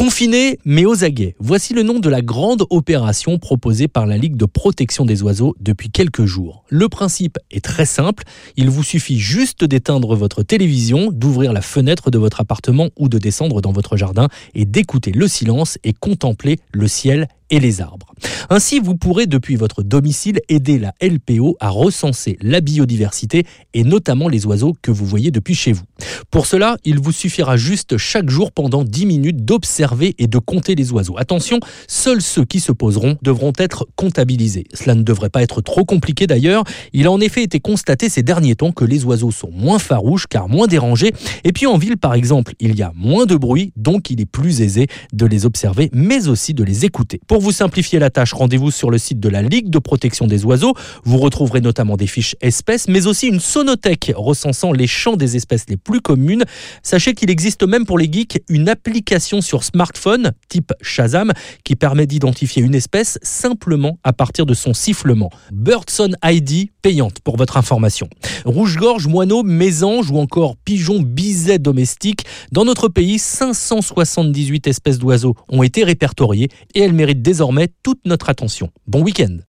Confiné mais aux aguets, voici le nom de la grande opération proposée par la Ligue de protection des oiseaux depuis quelques jours. Le principe est très simple, il vous suffit juste d'éteindre votre télévision, d'ouvrir la fenêtre de votre appartement ou de descendre dans votre jardin et d'écouter le silence et contempler le ciel et les arbres. Ainsi, vous pourrez depuis votre domicile aider la LPO à recenser la biodiversité et notamment les oiseaux que vous voyez depuis chez vous. Pour cela, il vous suffira juste chaque jour pendant 10 minutes d'observer et de compter les oiseaux. Attention, seuls ceux qui se poseront devront être comptabilisés. Cela ne devrait pas être trop compliqué d'ailleurs. Il a en effet été constaté ces derniers temps que les oiseaux sont moins farouches car moins dérangés. Et puis en ville par exemple, il y a moins de bruit, donc il est plus aisé de les observer mais aussi de les écouter. Pour vous simplifier la tâche, rendez-vous sur le site de la Ligue de protection des oiseaux. Vous retrouverez notamment des fiches espèces mais aussi une sonothèque recensant les champs des espèces les plus communes. Sachez qu'il existe même pour les geeks une application sur smartphone type Shazam qui permet d'identifier une espèce simplement à partir de son sifflement. Birdson ID payante pour votre information. Rouge-gorge, moineau, mésange ou encore pigeon biset domestique. Dans notre pays, 578 espèces d'oiseaux ont été répertoriées et elles méritent désormais toute notre attention. Bon week-end